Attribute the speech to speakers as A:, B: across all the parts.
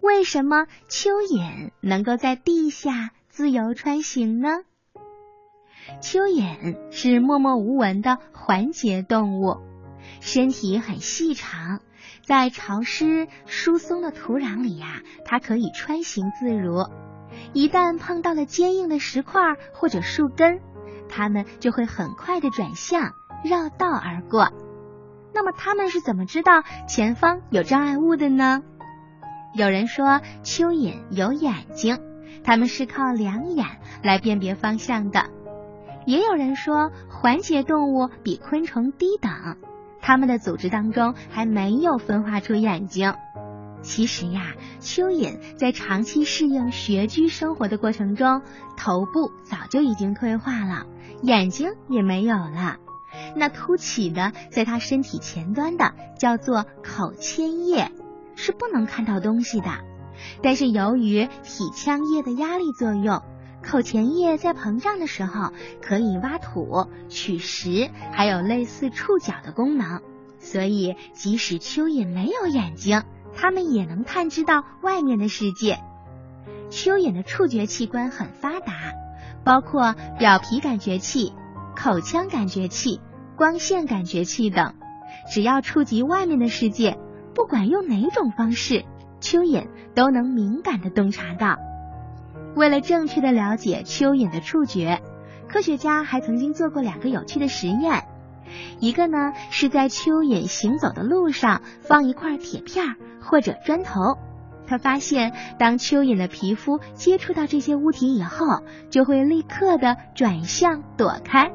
A: 为什么蚯蚓能够在地下自由穿行呢？蚯蚓是默默无闻的环节动物，身体很细长，在潮湿疏松的土壤里呀，它可以穿行自如。一旦碰到了坚硬的石块或者树根，它们就会很快的转向，绕道而过。那么它们是怎么知道前方有障碍物的呢？有人说蚯蚓有眼睛，它们是靠两眼来辨别方向的。也有人说环节动物比昆虫低等，它们的组织当中还没有分化出眼睛。其实呀，蚯蚓在长期适应穴居生活的过程中，头部早就已经退化了，眼睛也没有了。那凸起的在它身体前端的叫做口腔叶，是不能看到东西的。但是由于体腔液的压力作用，口前叶在膨胀的时候可以挖土、取食，还有类似触角的功能。所以即使蚯蚓没有眼睛，它们也能探知到外面的世界。蚯蚓的触觉器官很发达，包括表皮感觉器、口腔感觉器。光线感觉器等，只要触及外面的世界，不管用哪种方式，蚯蚓都能敏感的洞察到。为了正确的了解蚯蚓的触觉，科学家还曾经做过两个有趣的实验。一个呢是在蚯蚓行走的路上放一块铁片或者砖头，他发现当蚯蚓的皮肤接触到这些物体以后，就会立刻的转向躲开。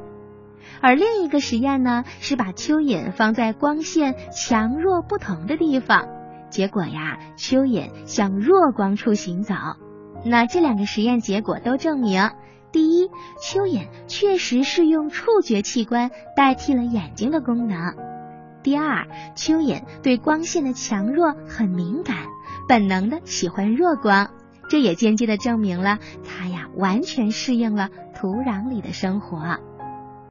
A: 而另一个实验呢，是把蚯蚓放在光线强弱不同的地方，结果呀，蚯蚓向弱光处行走。那这两个实验结果都证明，第一，蚯蚓确实是用触觉器官代替了眼睛的功能；第二，蚯蚓对光线的强弱很敏感，本能的喜欢弱光。这也间接的证明了它呀，完全适应了土壤里的生活。